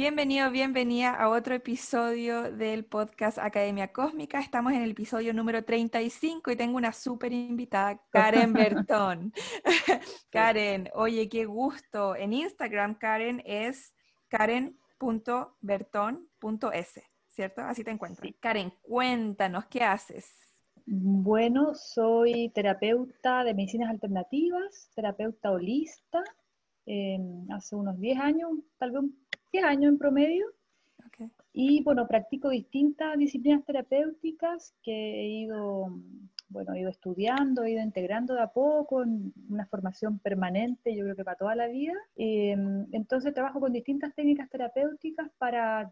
Bienvenido, bienvenida a otro episodio del podcast Academia Cósmica. Estamos en el episodio número 35 y tengo una súper invitada, Karen Bertón. Karen, oye, qué gusto. En Instagram, Karen es karen.bertón.s, ¿cierto? Así te encuentro. Karen, cuéntanos, ¿qué haces? Bueno, soy terapeuta de medicinas alternativas, terapeuta holista. hace unos 10 años, tal vez un 10 años en promedio. Y bueno, practico distintas disciplinas terapéuticas que he ido, bueno, he ido estudiando, he ido integrando de a poco en una formación permanente, yo creo que para toda la vida. Em, entonces trabajo con distintas técnicas terapéuticas para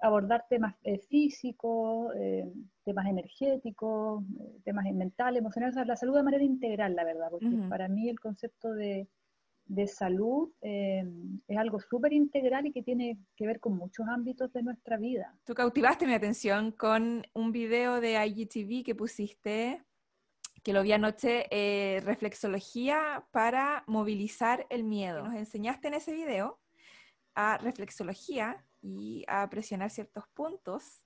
abordar temas eh, físicos, eh, temas energéticos, eh, temas mentales, emocionales, la salud de manera integral, la verdad, porque para mí el concepto de de salud eh, es algo súper integral y que tiene que ver con muchos ámbitos de nuestra vida. Tú cautivaste mi atención con un video de IGTV que pusiste, que lo vi anoche, eh, reflexología para movilizar el miedo. Nos enseñaste en ese video a reflexología y a presionar ciertos puntos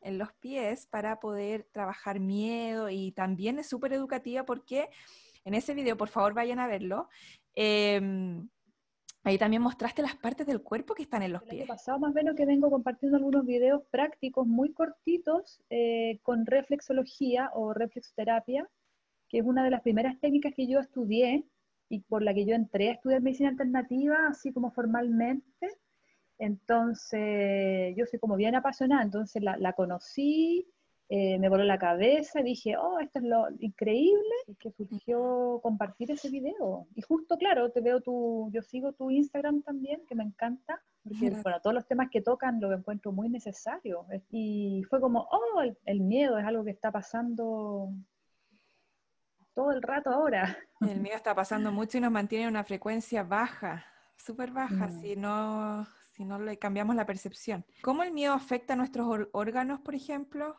en los pies para poder trabajar miedo y también es súper educativa porque en ese video, por favor vayan a verlo, Em, ahí también mostraste las partes del cuerpo que están en los pies. El pasado más o menos que vengo compartiendo algunos videos prácticos muy cortitos eh, con reflexología o reflexoterapia, que es una de las primeras técnicas que yo estudié y por la que yo entré a estudiar medicina alternativa, así como formalmente. Entonces, yo soy como bien apasionada, entonces la, la conocí, eh, me voló la cabeza y dije, oh, esto es lo increíble, que surgió compartir ese video. Y justo, claro, te veo tu, yo sigo tu Instagram también, que me encanta, porque bueno, todos los temas que tocan lo encuentro muy necesario. Y fue como, oh, el, miedo es algo que está pasando todo el rato ahora. El miedo está pasando mucho y nos mantiene en una frecuencia baja, súper baja, mm. si no si no le cambiamos la percepción. ¿Cómo el miedo afecta a nuestros órganos, por ejemplo?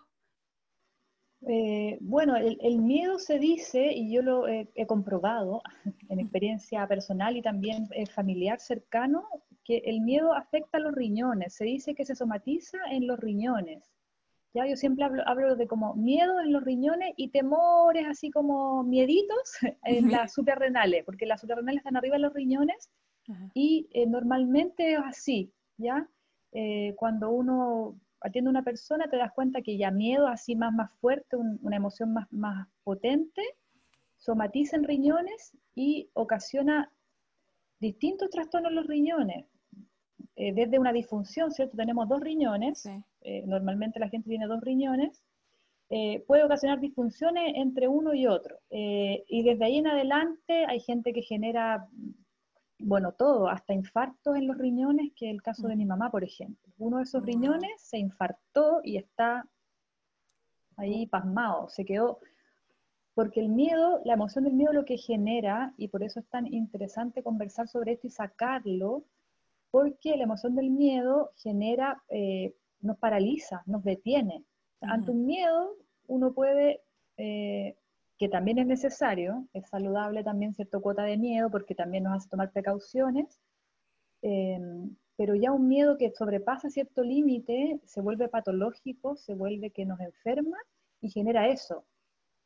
Eh, bueno, el, miedo se dice, y yo lo he, comprobado en experiencia personal y también eh, familiar cercano, que el miedo afecta a los riñones. Se dice que se somatiza en los riñones. Ya, yo siempre hablo, de como miedo en los riñones y temores así como mieditos en las suprarrenales, porque las suprarrenales están arriba de los riñones y eh, normalmente es así, ¿ya? cuando uno atiende a una persona, te das cuenta que ya miedo así más, más fuerte, una emoción más, más potente, somatiza en riñones y ocasiona distintos trastornos en los riñones. Eh, desde una disfunción, ¿cierto? Tenemos dos riñones, eh, normalmente la gente tiene dos riñones, eh, puede ocasionar disfunciones entre uno y otro. y desde ahí en adelante hay gente que genera bueno, todo, hasta infartos en los riñones, que es el caso de mi mamá, por ejemplo. Uno de esos riñones se infartó y está ahí pasmado, se quedó, porque el miedo, la emoción del miedo lo que genera, y por eso es tan interesante conversar sobre esto y sacarlo, porque la emoción del miedo genera, eh, nos paraliza, nos detiene. Ante un miedo, uno puede eh, que también es necesario, es saludable también cierta cuota de miedo porque también nos hace tomar precauciones, em, pero ya un miedo que sobrepasa cierto límite se vuelve patológico, se vuelve que nos enferma y genera eso,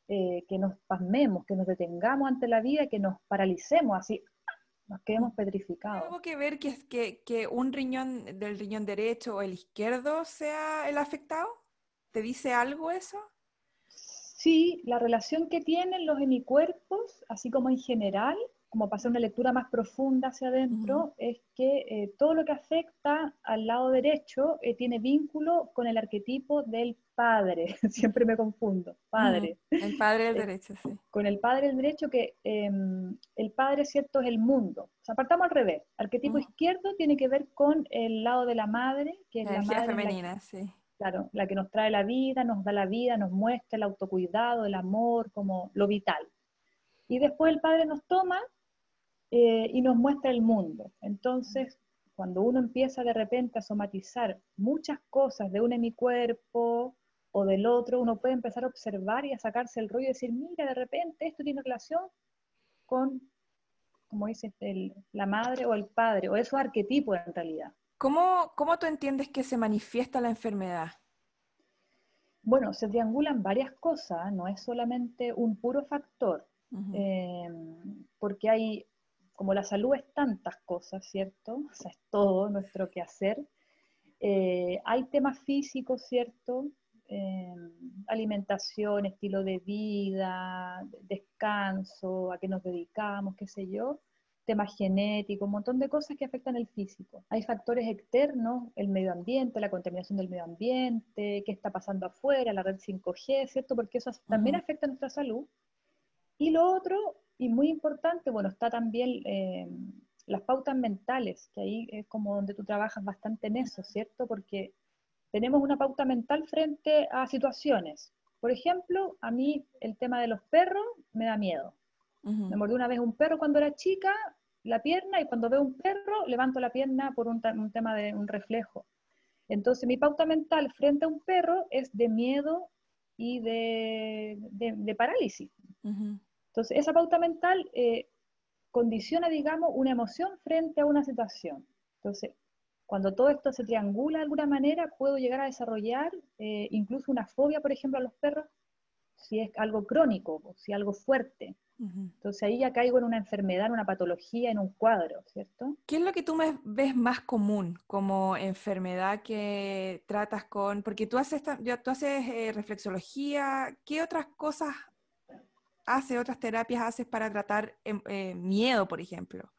eh, que nos pasmemos, que nos detengamos ante la vida, que nos paralicemos así, nos quedemos petrificados. ¿Tengo que ver que, que, que un riñón del riñón derecho o el izquierdo sea el afectado? ¿Te dice algo eso? Sí, la relación que tienen los hemicuerpos, así como en general, como para hacer una lectura más profunda hacia adentro, es que eh, todo lo que afecta al lado derecho eh, tiene vínculo con el arquetipo del padre. Siempre me confundo, padre. El padre del eh, derecho, sí. Con el padre del derecho, que em, el padre, cierto, es el mundo. O sea, partamos al revés. Arquetipo izquierdo tiene que ver con el lado de la madre, que es la, madre. femenina, sí Claro, la que nos trae la vida, nos da la vida, nos muestra el autocuidado, el amor, como lo vital. Y después el Padre nos toma eh, y nos muestra el mundo. Entonces, cuando uno empieza de repente a somatizar muchas cosas de un hemicuerpo o del otro, uno puede empezar a observar y a sacarse el rollo y decir, mira, de repente esto tiene relación con, como dice, la madre o el padre, o esos arquetipos en realidad. ¿Cómo, ¿Cómo tú entiendes que se manifiesta la enfermedad? Bueno, se triangulan varias cosas, no es solamente un puro factor, eh, porque hay como la salud es tantas cosas, ¿cierto? O sea, es todo nuestro quehacer. Eh, hay temas físicos, ¿cierto? Eh, alimentación, estilo de vida, descanso, a qué nos dedicamos, qué sé yo, temas genéticos, un montón de cosas que afectan el físico. Hay factores externos, el medio ambiente, la contaminación del medio ambiente, qué está pasando afuera, la red 5G, ¿cierto? Porque eso también afecta a nuestra salud. Y lo otro y muy importante, bueno, está también eh, las pautas mentales, que ahí es como donde tú trabajas bastante en eso, ¿cierto? Porque tenemos una pauta mental frente a situaciones. Por ejemplo, a mí el tema de los perros me da miedo. Me mordió una vez un perro cuando era chica, la pierna, y cuando veo un perro, levanto la pierna por un, tema de un reflejo. Entonces, mi pauta mental frente a un perro es de miedo y de, de, parálisis. Entonces, esa pauta mental eh, condiciona, digamos, una emoción frente a una situación. Entonces, cuando todo esto se triangula de alguna manera, puedo llegar a desarrollar eh, incluso una fobia, por ejemplo, a los perros, si es algo crónico, o si es algo fuerte. Entonces ahí ya caigo en una enfermedad, en una patología, en un cuadro, ¿cierto? ¿Qué es lo que tú me ves más común como enfermedad que tratas con, porque tú haces, tú haces eh, reflexología, ¿qué otras cosas hace, otras terapias haces para tratar em, eh, miedo, por ejemplo?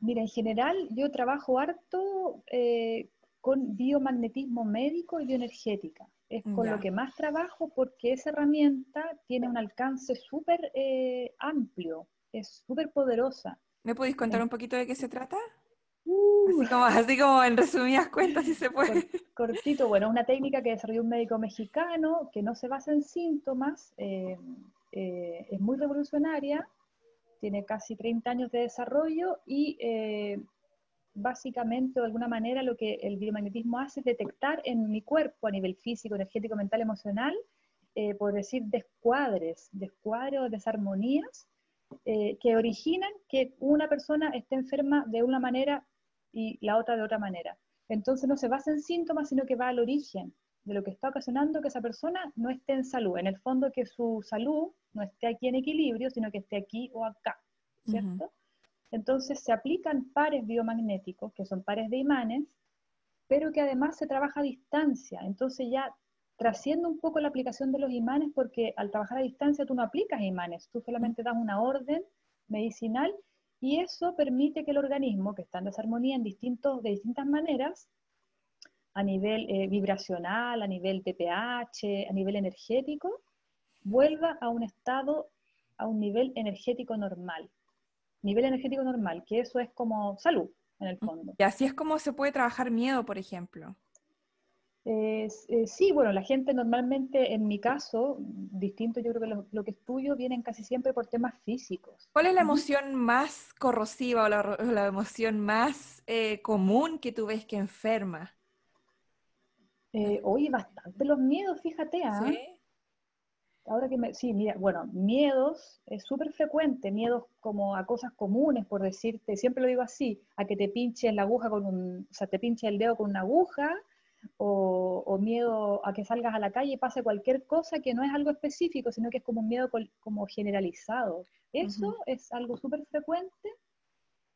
Mira, en general yo trabajo harto eh, con biomagnetismo médico y bioenergética. Es con lo que más trabajo porque esa herramienta tiene un alcance súper eh, amplio, es súper poderosa. ¿Me podéis contar un poquito de qué se trata? Uh. así, como, en resumidas cuentas, si se puede. Cortito, bueno, una técnica que desarrolló un médico mexicano que no se basa en síntomas, eh, es muy revolucionaria, tiene casi 30 años de desarrollo y eh, básicamente, de alguna manera, lo que el biomagnetismo hace es detectar en mi cuerpo a nivel físico, energético, mental, emocional, eh, por decir descuadres, o desarmonías que originan que una persona esté enferma de una manera y la otra de otra manera. Entonces no se basa en síntomas, sino que va al origen de lo que está ocasionando que esa persona no esté en salud. En el fondo que su salud no esté aquí en equilibrio, sino que esté aquí o acá, ¿cierto? Entonces se aplican pares biomagnéticos, que son pares de imanes, pero que además se trabaja a distancia. Entonces ya trasciende un poco la aplicación de los imanes porque al trabajar a distancia tú no aplicas imanes, tú solamente das una orden medicinal y eso permite que el organismo, que está en desarmonía en distintos, de distintas maneras, a nivel eh, vibracional, a nivel de pH, a nivel energético, vuelva a un estado, a un nivel energético normal. Nivel energético normal, que eso es como salud, en el fondo. Y así es como se puede trabajar miedo, por ejemplo. Eh, sí, bueno, la gente normalmente, en mi caso, distinto, yo creo que lo, que estudio vienen casi siempre por temas físicos. ¿Cuál es la emoción más corrosiva o la, emoción más eh, común que tú ves que enferma? Eh, oye, bastante los miedos, fíjate, ¿ah? ¿Sí? Ahora que me, sí, mira, bueno, miedos es súper frecuente, miedos como a cosas comunes, por decirte, siempre lo digo así, a que te pinche la aguja con un, o sea, te pinche el dedo con una aguja, o, miedo a que salgas a la calle y pase cualquier cosa que no es algo específico, sino que es como un miedo como generalizado. Eso es algo súper frecuente,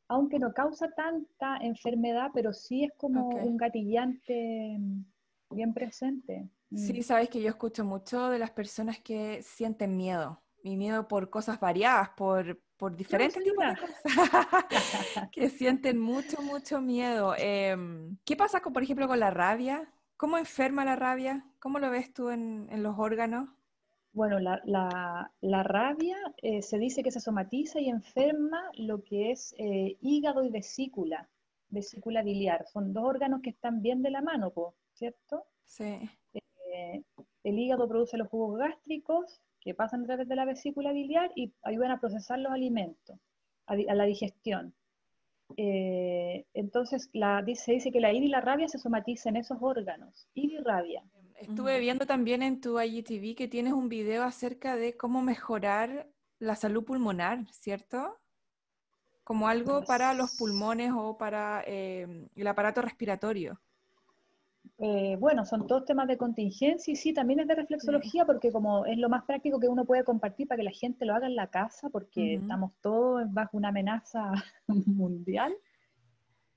aunque no causa tanta enfermedad, pero sí es como un gatillante bien presente. Sí, mm. sabes que yo escucho mucho de las personas que sienten miedo, mi miedo por cosas variadas, por, por diferentes tipos de cosas, que sienten mucho, mucho miedo. Em, ¿Qué pasa, con, por ejemplo, con la rabia? ¿Cómo enferma la rabia? ¿Cómo lo ves tú en, en los órganos? Bueno, la, la, la rabia eh, se dice que se somatiza y enferma lo que es eh, hígado y vesícula, vesícula biliar. Son dos órganos que están bien de la mano, ¿cierto? Sí. Eh, el hígado produce los jugos gástricos que pasan a través de la vesícula biliar y ayudan a procesar los alimentos, a, la digestión. Eh, entonces la, se dice que la ira y la rabia se somatizan en esos órganos, ira y rabia. Estuve viendo también en tu IGTV que tienes un video acerca de cómo mejorar la salud pulmonar, ¿cierto? Como algo para los pulmones o para eh, el aparato respiratorio. Eh, bueno, son todos temas de contingencia y sí, también es de reflexología porque como es lo más práctico que uno puede compartir para que la gente lo haga en la casa porque estamos todos bajo una amenaza mundial.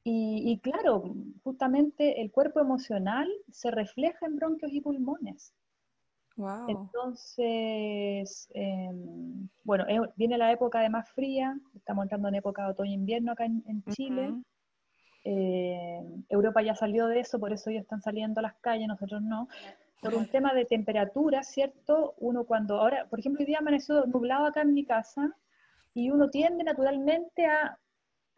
Y, claro, justamente el cuerpo emocional se refleja en bronquios y pulmones. Wow. Entonces, em, bueno, viene la época de más fría, estamos entrando en época de otoño-invierno acá en, Chile. Eh, Europa ya salió de eso, por eso ellos están saliendo a las calles, nosotros no. Por un tema de temperatura, ¿cierto? Uno cuando, ahora, por ejemplo, hoy día amaneció nublado acá en mi casa y uno tiende naturalmente a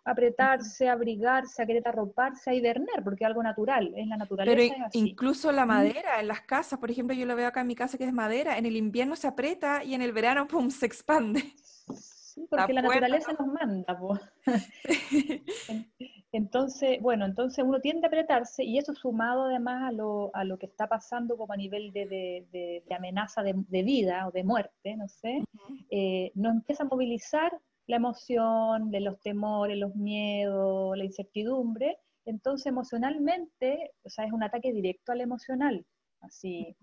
apretarse, abrigarse, a querer arroparse, a hibernar, porque es algo natural, es la naturaleza. Pero incluso la madera en las casas, por ejemplo, yo lo veo acá en mi casa que es madera, en el invierno se aprieta y en el verano, pum, se expande. Sí, porque la, naturaleza nos manda. Entonces, bueno, entonces uno tiende a apretarse y eso sumado además a lo, a lo que está pasando como a nivel de, de, amenaza de, vida o de muerte, no sé, eh, nos empieza a movilizar la emoción, de los temores, los miedos, la incertidumbre. Entonces, emocionalmente, o sea, es un ataque directo al emocional, así,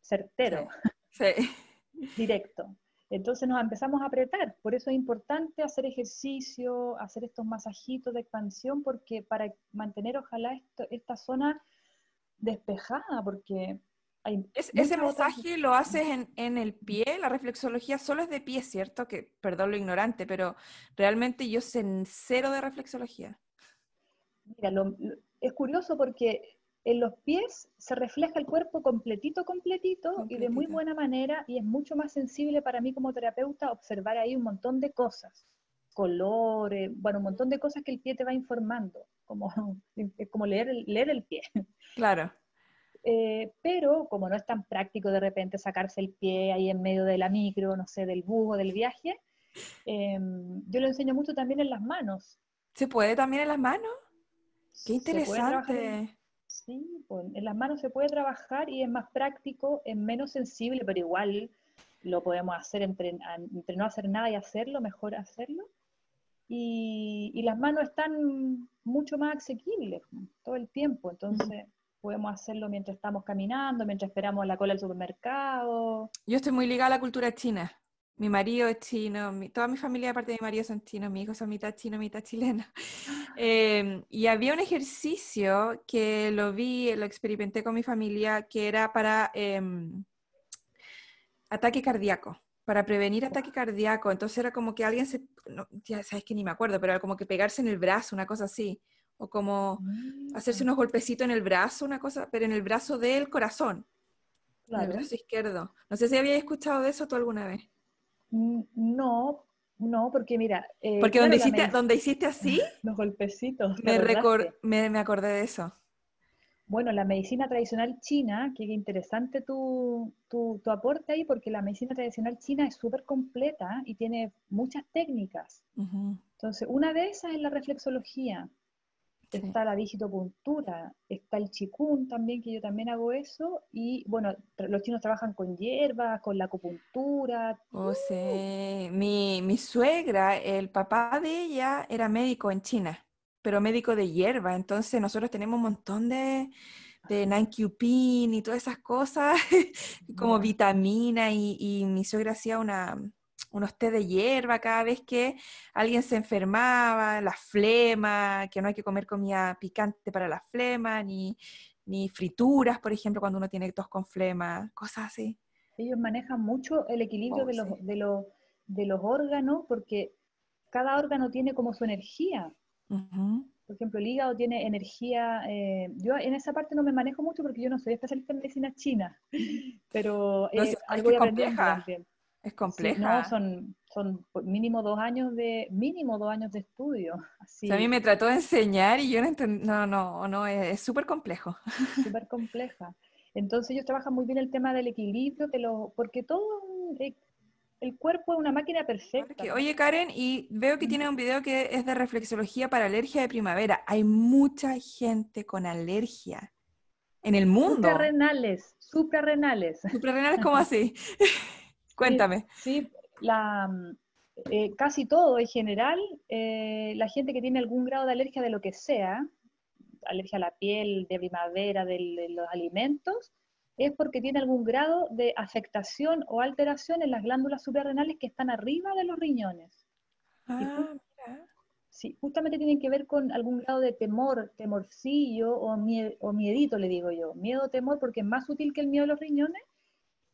certero. Sí. Directo. Entonces nos empezamos a apretar. Por eso es importante hacer ejercicio, hacer estos masajitos de expansión, porque para mantener ojalá esta zona despejada, porque ese masaje lo haces en, el pie, la reflexología solo es de pie, ¿cierto? Que, perdón lo ignorante, pero realmente yo sé cero de reflexología. Mira, es curioso porque en los pies se refleja el cuerpo completito, completito, y de muy buena manera, y es mucho más sensible para mí como terapeuta observar ahí un montón de cosas, colores, bueno, un montón de cosas que el pie te va informando, como, como leer leer el pie. Claro. Eh, pero como no es tan práctico de repente sacarse el pie ahí en medio de la micro, no sé, del bus o del viaje, em, yo lo enseño mucho también en las manos. ¿Se puede también en las manos? Qué interesante. Pues, en las manos se puede trabajar y es más práctico, es menos sensible, pero igual lo podemos hacer entre, entre no hacer nada y hacerlo, mejor hacerlo. Y, y, las manos están mucho más asequibles todo el tiempo, entonces podemos hacerlo mientras estamos caminando, mientras esperamos la cola del supermercado. Yo estoy muy ligada a la cultura china. Mi marido es chino, toda mi familia, aparte de mi marido, son chinos, mis hijos son mitad chino, mitad chileno. Em, y había un ejercicio que lo vi, lo experimenté con mi familia, que era para em, ataque cardíaco, para prevenir ataque cardíaco. Entonces era como que alguien se, ya sabes que ni me acuerdo, pero era como que pegarse en el brazo, una cosa así o como hacerse mm. unos golpecitos en el brazo, una cosa, pero en el brazo del corazón, en el brazo izquierdo. No sé si habías escuchado de eso tú alguna vez. No, no, porque mira... Eh, porque donde, hiciste, donde hiciste así... Los golpecitos. Me, me, acordé de eso. Bueno, la medicina tradicional china, qué interesante tu, tu, aporte ahí, porque la medicina tradicional china es súper completa y tiene muchas técnicas. Entonces, una de esas es la reflexología está la digitopuntura, está el chikun también, que yo también hago eso, y bueno, los chinos trabajan con hierbas, con la acupuntura. Oh, sí. Mi, mi suegra, el papá de ella era médico en China, pero médico de hierba, entonces nosotros tenemos un montón de, de Nankupin y todas esas cosas, como vitamina, y, y mi suegra hacía una unos té de hierba cada vez que alguien se enfermaba, la flema, que no hay que comer comida picante para la flema, ni, ni frituras, por ejemplo, cuando uno tiene tos con flema, cosas así. Ellos manejan mucho el equilibrio oh, de, los, de, los, de los órganos porque cada órgano tiene como su energía. Por ejemplo, el hígado tiene energía. Eh, yo en esa parte no me manejo mucho porque yo no soy especialista en medicina china, pero eh, algo compleja. Es compleja. son, son mínimo dos años de, mínimo dos años de estudio. a mí me trató de enseñar y yo no entendí, no, no, no, es súper complejo. Súper compleja. Entonces ellos trabajan muy bien el tema del equilibrio, de lo, porque todo eh, el cuerpo es una máquina perfecta. Oye, Karen, y veo que tiene un video que es de reflexología para alergia de primavera. Hay mucha gente con alergia en el mundo. Suprarrenales, suprarrenales. ¿Suprarrenales cómo así? Cuéntame. Sí, la, eh, casi todo en general, eh, la gente que tiene algún grado de alergia de lo que sea, alergia a la piel, de primavera, de los alimentos, es porque tiene algún grado de afectación o alteración en las glándulas suprarrenales que están arriba de los riñones. Ah, sí, justamente tienen que ver con algún grado de temor, temorcillo o, o miedito, le digo yo. Miedo, temor, porque es más útil que el miedo a los riñones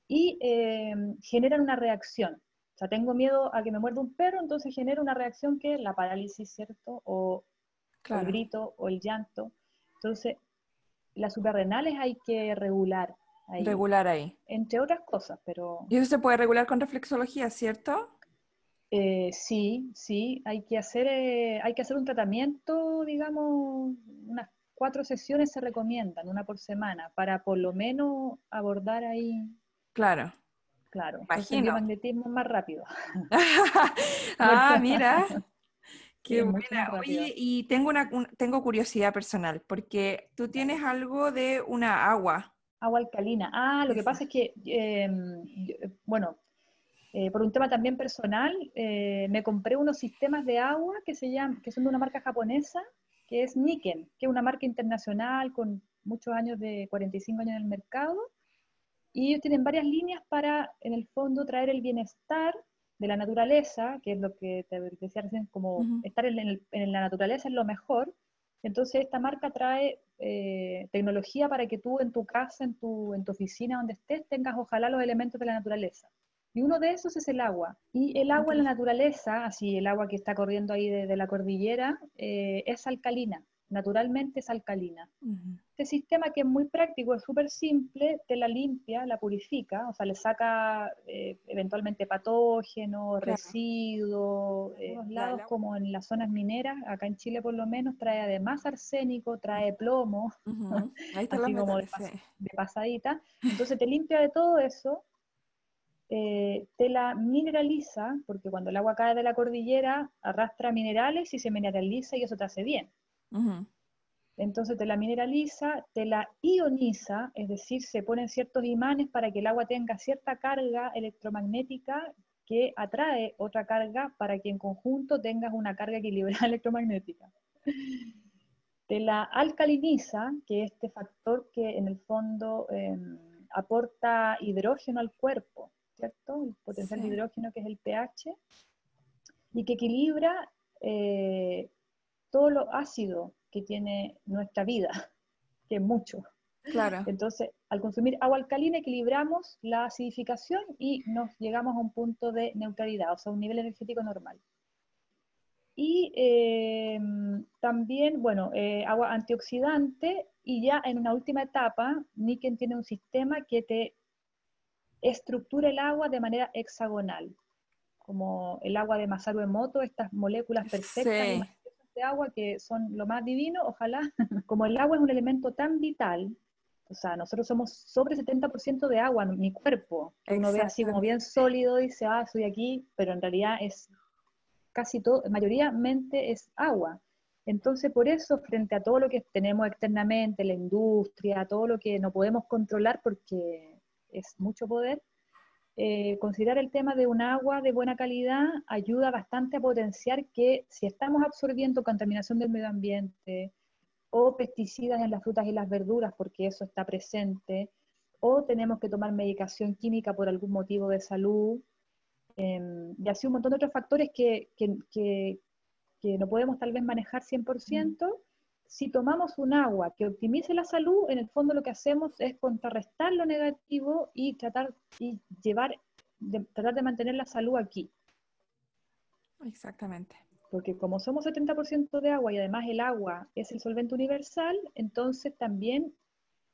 y eh, generan una reacción. O sea, tengo miedo a que me muerda un perro, entonces genera una reacción que es la parálisis, ¿cierto? O, el grito o el llanto. Entonces, las suprarrenales hay que regular Regular ahí. Entre otras cosas, pero... ¿Y eso se puede regular con reflexología, cierto? Eh, sí, sí, hay que, hacer, eh, hay que hacer un tratamiento, digamos, unas cuatro sesiones se recomiendan, una por semana, para por lo menos abordar ahí. Claro. Claro, el magnetismo más rápido. ah, mira. Qué buena. Oye, y tengo, una, tengo curiosidad personal, porque tú tienes algo de una agua Agua alcalina. Ah, lo que pasa es que, em, bueno, eh, por un tema también personal, eh, me compré unos sistemas de agua que, se llaman, que son de una marca japonesa, que es Niken, que es una marca internacional con muchos años de 45 años en el mercado. Y ellos tienen varias líneas para, en el fondo, traer el bienestar de la naturaleza, que es lo que te decía recién, como estar en, en, la naturaleza es lo mejor. Entonces, esta marca trae eh, tecnología para que tú en tu casa, en tu, en tu oficina, donde estés, tengas ojalá los elementos de la naturaleza. Y uno de esos es el agua. Y el agua en la naturaleza, así el agua que está corriendo ahí de, la cordillera, eh, es alcalina naturalmente es alcalina. Este sistema que es muy práctico, es súper simple, te la limpia, la purifica, o sea, le saca eh, eventualmente patógenos, residuos, en los lados como en las zonas mineras, acá en Chile por lo menos, trae además arsénico, trae plomo, así como de, pasadita. Entonces te limpia de todo eso, eh, te la mineraliza, porque cuando el agua cae de la cordillera arrastra minerales y se mineraliza y eso te hace bien. Entonces te la mineraliza, te la ioniza, es decir, se ponen ciertos imanes para que el agua tenga cierta carga electromagnética que atrae otra carga para que en conjunto tengas una carga equilibrada electromagnética. Te la alcaliniza, que es este factor que en el fondo em, aporta hidrógeno al cuerpo, ¿cierto? El potencial de hidrógeno que es el pH, y que equilibra eh, todo lo ácido que tiene nuestra vida, que es mucho. Claro. Entonces, al consumir agua alcalina equilibramos la acidificación y nos llegamos a un punto de neutralidad, o sea, un nivel energético normal. Y eh, también, bueno, eh, agua antioxidante y ya en una última etapa, Niken tiene un sistema que te estructura el agua de manera hexagonal, como el agua de Masaru Emoto, estas moléculas perfectas de agua que son lo más divino, ojalá, como el agua es un elemento tan vital, o sea, nosotros somos sobre 70% de agua, mi cuerpo, uno ve así como bien sólido, y dice, ah, estoy aquí, pero en realidad es casi todo, mayoritariamente es agua. Entonces, por eso, frente a todo lo que tenemos externamente, la industria, todo lo que no podemos controlar porque es mucho poder, eh, considerar el tema de un agua de buena calidad ayuda bastante a potenciar que si estamos absorbiendo contaminación del medio ambiente o pesticidas en las frutas y las verduras, porque eso está presente, o tenemos que tomar medicación química por algún motivo de salud, em, y así un montón de otros factores que, que, que, que no podemos tal vez manejar 100%, si tomamos un agua que optimice la salud, en el fondo lo que hacemos es contrarrestar lo negativo y tratar y llevar, de, tratar de mantener la salud aquí. Exactamente. Porque como somos 70% de agua y además el agua es el solvente universal, entonces también,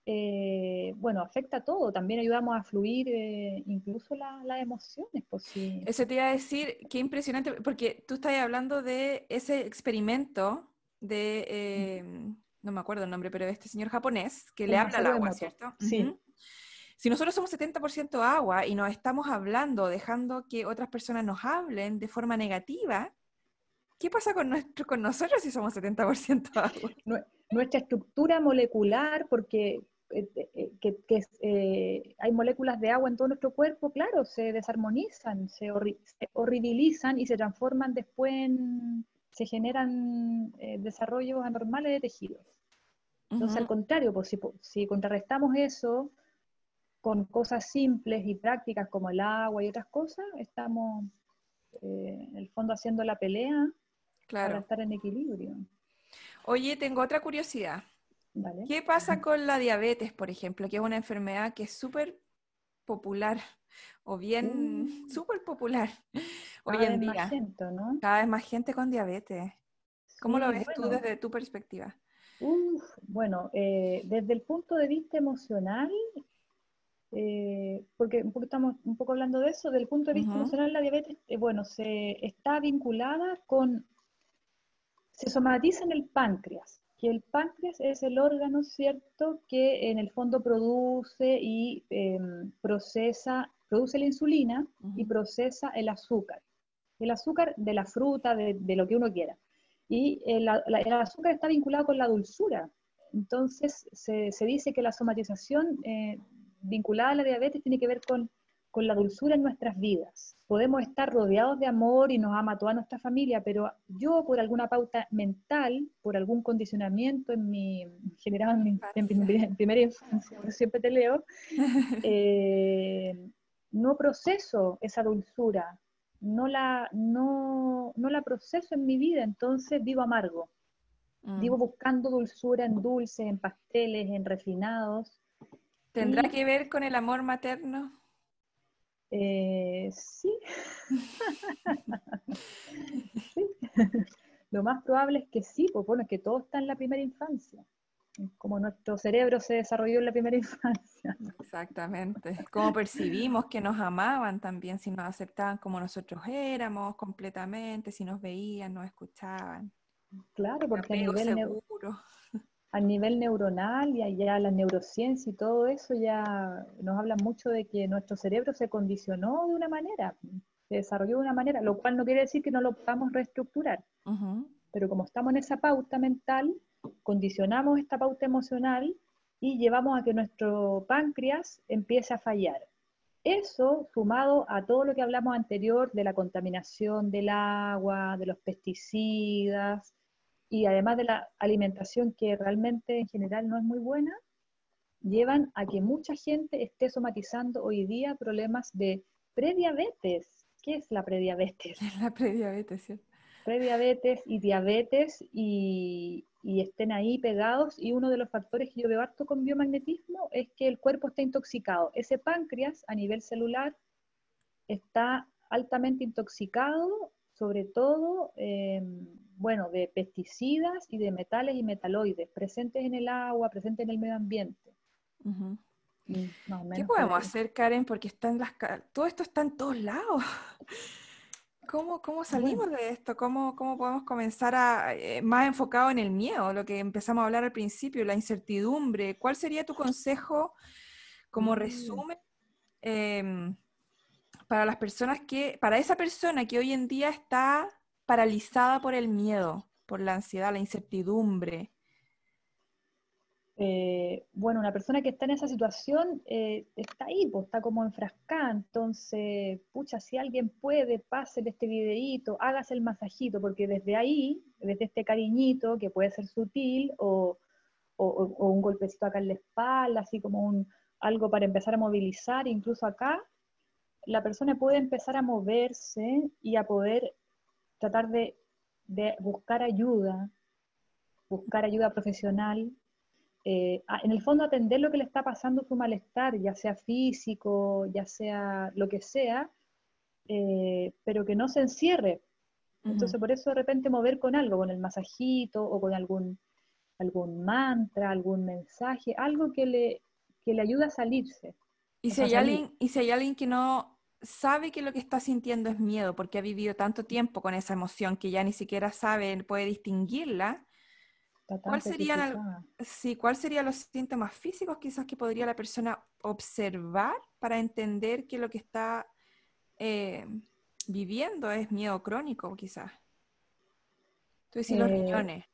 eh, bueno, afecta todo. También ayudamos a fluir eh, incluso las emociones. Por si... Eso te iba a decir, qué impresionante, porque tú estás hablando de ese experimento de, em, no me acuerdo el nombre, pero de este señor japonés que le habla al agua, ¿cierto? Sí. Si nosotros somos 70% agua y nos estamos hablando, dejando que otras personas nos hablen de forma negativa, ¿qué pasa con, nuestro, con nosotros si somos 70% agua? Nuestra estructura molecular, porque eh, eh, que, hay moléculas de agua en todo nuestro cuerpo, claro, se desarmonizan, se, horribilizan y se transforman después en, se generan desarrollos anormales de tejidos. Entonces, al contrario, pues, si, contrarrestamos eso con cosas simples y prácticas como el agua y otras cosas, estamos eh, en el fondo haciendo la pelea para estar en equilibrio. Oye, tengo otra curiosidad. ¿Qué pasa con la diabetes, por ejemplo, que es una enfermedad que es súper popular o bien mm. súper popular hoy en día? Cada vez más gente con diabetes. ¿Cómo lo ves tú desde tu perspectiva? bueno, eh, desde el punto de vista emocional, eh, porque un poco estamos un poco hablando de eso, desde el punto de vista emocional la diabetes, eh, bueno, se está vinculada con, se somatiza en el páncreas, que el páncreas es el órgano, ¿cierto?, que en el fondo produce y em, procesa, produce la insulina y procesa el azúcar. El azúcar de la fruta, de, de lo que uno quiera y el, azúcar está vinculado con la dulzura. Entonces se, dice que la somatización eh, vinculada a la diabetes tiene que ver con, la dulzura en nuestras vidas. Podemos estar rodeados de amor y nos ama toda nuestra familia, pero yo por alguna pauta mental, por algún condicionamiento en mi, generado en, mi, primera infancia, siempre te leo, eh, no proceso esa dulzura, no la, no, la proceso en mi vida, entonces vivo amargo. Mm. Vivo buscando dulzura en dulces, en pasteles, en refinados. ¿Tendrá que ver con el amor materno? Eh, sí. sí. Lo más probable es que sí, porque bueno, es que todo está en la primera infancia como nuestro cerebro se desarrolló en la primera infancia. Exactamente. Cómo percibimos que nos amaban también, si nos aceptaban como nosotros éramos completamente, si nos veían, nos escuchaban. Claro, porque a nivel, a nivel, neuronal y allá la neurociencia y todo eso ya nos habla mucho de que nuestro cerebro se condicionó de una manera, se desarrolló de una manera, lo cual no quiere decir que no lo podamos reestructurar. Pero como estamos en esa pauta mental, condicionamos esta pauta emocional y llevamos a que nuestro páncreas empiece a fallar. Eso, sumado a todo lo que hablamos anterior de la contaminación del agua, de los pesticidas y además de la alimentación que realmente en general no es muy buena, llevan a que mucha gente esté somatizando hoy día problemas de prediabetes. ¿Qué es la prediabetes? La prediabetes, ¿cierto? Prediabetes y diabetes y, y estén ahí pegados. Y uno de los factores que yo veo harto con biomagnetismo es que el cuerpo está intoxicado. Ese páncreas a nivel celular está altamente intoxicado, sobre todo, em, bueno, de pesticidas y de metales y metaloides presentes en el agua, presentes en el medio ambiente. Mm, ¿Qué podemos hacer, Karen? Porque están las, todo esto está en todos lados. ¿Cómo, cómo salimos de esto? ¿Cómo, ¿Cómo, podemos comenzar a eh, más enfocado en el miedo, lo que empezamos a hablar al principio, la incertidumbre? ¿Cuál sería tu consejo como mm. resumen em, para las personas que, para esa persona que hoy en día está paralizada por el miedo, por la ansiedad, la incertidumbre? Eh, bueno, una persona que está en esa situación eh, está ahí, pues, está como enfrascada, entonces, pucha, si alguien puede, pásele este videíto, hágase el masajito, porque desde ahí, desde este cariñito, que puede ser sutil, o, un golpecito acá en la espalda, así como un, algo para empezar a movilizar, incluso acá, la persona puede empezar a moverse y a poder tratar de buscar ayuda, buscar ayuda profesional, eh, en el fondo atender lo que le está pasando su malestar, ya sea físico, ya sea lo que sea, eh, pero que no se encierre. Entonces, por eso de repente mover con algo, con el masajito o con algún, algún mantra, algún mensaje, algo que le, que le ayude a salirse. ¿Y si, hay alguien, y si hay alguien que no sabe que lo que está sintiendo es miedo, porque ha vivido tanto tiempo con esa emoción que ya ni siquiera sabe, puede distinguirla, ¿Cuál serían, sí, ¿Cuál serían los síntomas físicos quizás que podría la persona observar para entender que lo que está eh, viviendo es miedo crónico quizás? Entonces, los eh, riñones.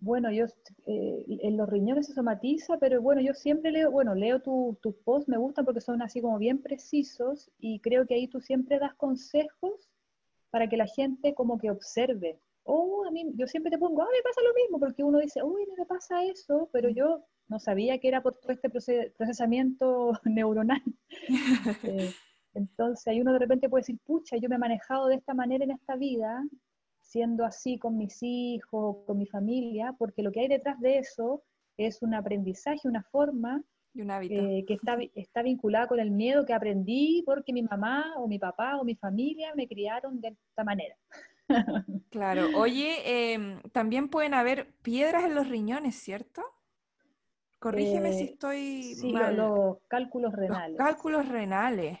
Bueno, yo eh, en los riñones se somatiza, pero bueno, yo siempre leo, bueno, leo tus tu posts, me gustan porque son así como bien precisos y creo que ahí tú siempre das consejos para que la gente como que observe. Oh, a mí, yo siempre te pongo, ah, me pasa lo mismo, porque uno dice, uy, no me pasa eso, pero mm. yo no sabía que era por todo este procesamiento neuronal. Eh, entonces ahí uno de repente puede decir, pucha, yo me he manejado de esta manera en esta vida, siendo así con mis hijos, con mi familia, porque lo que hay detrás de eso es un aprendizaje, una forma y un hábito. Eh, que está, está vinculada con el miedo que aprendí porque mi mamá o mi papá o mi familia me criaron de esta manera. Claro, oye, em, también pueden haber piedras en los riñones, ¿cierto? Corrígeme si eh, estoy sí, los cálculos renales. Los cálculos renales.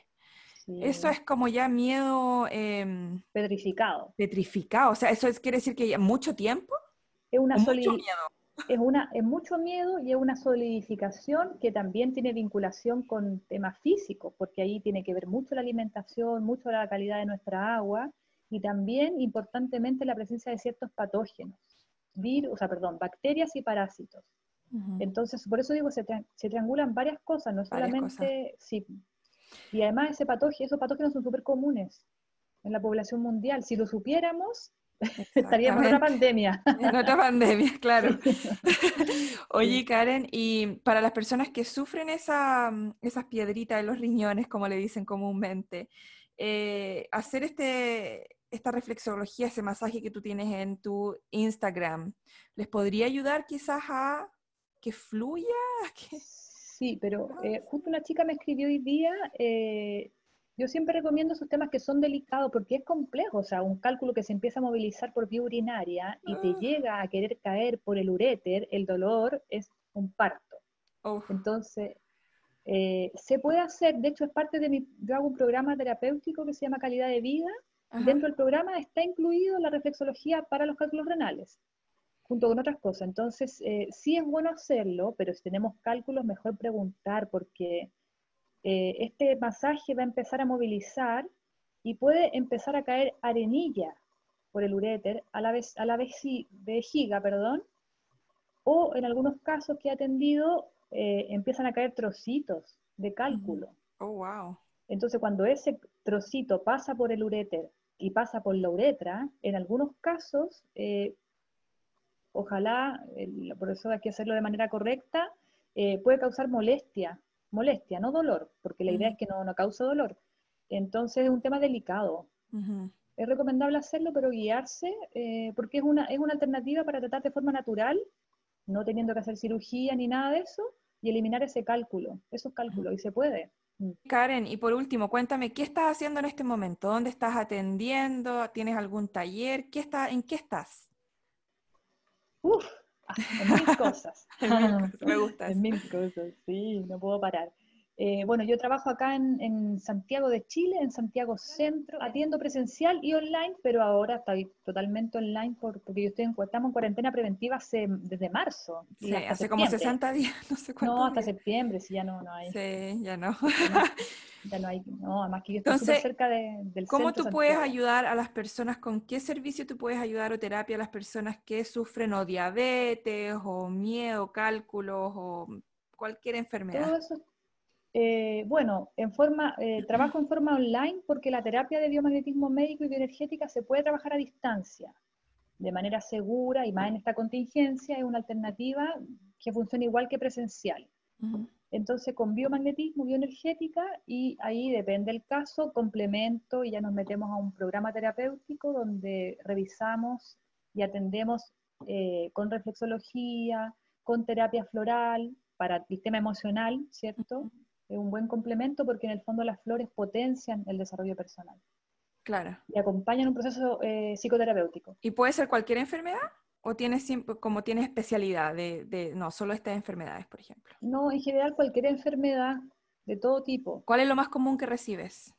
Eso es como ya miedo... Em, petrificado. Petrificado. O sea, ¿eso quiere decir que ya mucho tiempo? Es una mucho miedo. Es, una, es mucho miedo y es una solidificación que también tiene vinculación con temas físicos, porque ahí tiene que ver mucho la alimentación, mucho la calidad de nuestra agua y también, importantemente, la presencia de ciertos patógenos, virus, o sea, perdón, bacterias y parásitos. Entonces, por eso digo, se, se, triangulan varias cosas, no solamente, sí, y además ese patógeno, esos patógenos son súper comunes en la población mundial. Si lo supiéramos, estaríamos en otra pandemia. En otra pandemia, claro. Oye, Karen, y para las personas que sufren esa, esas piedritas en los riñones, como le dicen comúnmente, eh, hacer este, esta reflexología, ese masaje que tú tienes en tu Instagram, ¿les podría ayudar quizás a que fluya? Sí, pero eh, justo una chica me escribió hoy día, eh, yo siempre recomiendo esos temas que son delicados porque es complejo, o sea, un cálculo que se empieza a movilizar por vía urinaria y te ah. llega a querer caer por el uréter, el dolor es un parto. Entonces, eh, se puede hacer, de hecho es parte de mi, yo hago un programa terapéutico que se llama Calidad de Vida, dentro del programa está incluido la reflexología para los cálculos renales junto con otras cosas. Entonces, eh, sí es bueno hacerlo, pero si tenemos cálculos, mejor preguntar, porque eh, este masaje va a empezar a movilizar y puede empezar a caer arenilla por el uréter, a la, vez, a la vejiga, perdón, o en algunos casos que he atendido, eh, empiezan a caer trocitos de cálculo. Oh, wow. Entonces, cuando ese trocito pasa por el uréter y pasa por la uretra, en algunos casos ojalá, por eso hay que hacerlo de manera correcta, eh, puede causar molestia, molestia, no dolor, porque la idea es que no, no cause dolor. Entonces es un tema delicado. Es recomendable hacerlo, pero guiarse, eh, porque es una, es una alternativa para tratar de forma natural, no teniendo que hacer cirugía ni nada de eso, y eliminar ese cálculo, esos cálculos, y se puede. Mm. Karen, y por último, cuéntame, ¿qué estás haciendo en este momento? ¿Dónde estás atendiendo? ¿Tienes algún taller? ¿Qué está, ¿En qué estás? Uf, en mil cosas. me gusta. en mil cosas, sí, no puedo parar. Eh, bueno, yo trabajo acá en, Santiago de Chile, en Santiago Centro, atiendo presencial y online, pero ahora estoy totalmente online porque yo estoy en, estamos en cuarentena preventiva hace, desde marzo. Sí, hace como 60 días, no sé cuánto. No, hasta septiembre, si ya no, no hay. Sí, ya no. Ya no, hay, no, además que yo estoy Entonces, cerca de, del ¿Cómo tú puedes ayudar a las personas, con qué servicio tú puedes ayudar o terapia a las personas que sufren o diabetes o miedo, cálculos o cualquier enfermedad? Todo eso eh, bueno, en forma, eh, trabajo en forma online porque la terapia de biomagnetismo médico y bioenergética se puede trabajar a distancia, de manera segura y más en esta contingencia, es una alternativa que funciona igual que presencial. Entonces, con biomagnetismo, bioenergética, y ahí depende el caso, complemento y ya nos metemos a un programa terapéutico donde revisamos y atendemos eh, con reflexología, con terapia floral para el sistema emocional, ¿cierto? Es un buen complemento porque en el fondo las flores potencian el desarrollo personal. Claro. Y acompañan un proceso eh, psicoterapéutico. ¿Y puede ser cualquier enfermedad? ¿O tiene como tiene especialidad de, no, solo estas enfermedades, por ejemplo? No, en general cualquier enfermedad de todo tipo. ¿Cuál es lo más común que recibes?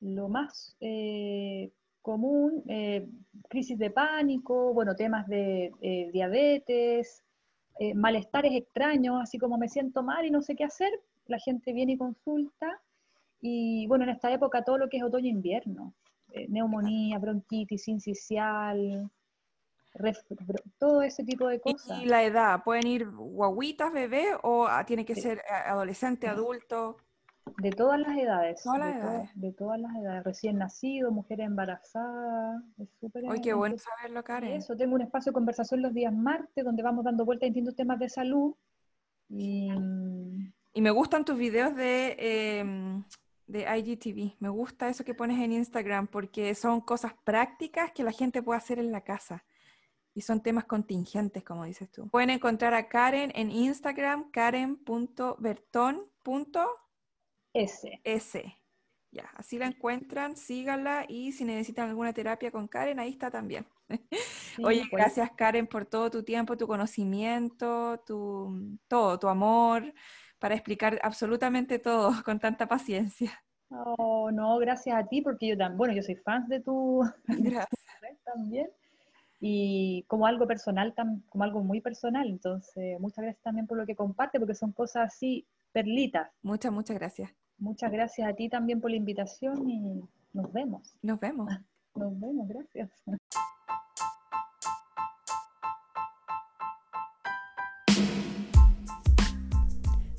Lo más eh, común, eh, crisis de pánico, bueno, temas de diabetes, malestares extraños, así como me siento mal y no sé qué hacer, la gente viene y consulta. Y bueno, en esta época todo lo que es otoño-invierno, eh, neumonía, bronquitis, sincicial, todo ese tipo de cosas. ¿Y la edad? ¿Pueden ir guaguitas, bebé o tiene que ser adolescente, adulto? De todas las edades. de, todas las edades. Recién nacido, mujer embarazada. Es súper. Ay, qué bueno saberlo, Karen. Eso, tengo un espacio de conversación los días martes donde vamos dando vueltas a distintos temas de salud. Y, y me gustan tus videos de, em, de IGTV. Me gusta eso que pones en Instagram porque son cosas prácticas que la gente puede hacer en la casa. Y son temas contingentes, como dices tú. Pueden encontrar a Karen en Instagram, karen.berton. S. S. Ya, así la encuentran, síganla y si necesitan alguna terapia con Karen, ahí está también. Oye, pues. gracias Karen por todo tu tiempo, tu conocimiento, tu todo, tu amor, para explicar absolutamente todo con tanta paciencia. Oh, no, gracias a ti, porque yo también, bueno, yo soy fan de tu, gracias. también, y como algo personal, como algo muy personal, entonces muchas gracias también por lo que comparte, porque son cosas así, perlitas. Muchas, muchas gracias. Muchas gracias a ti también por la invitación y nos vemos. Nos vemos. Nos vemos, gracias.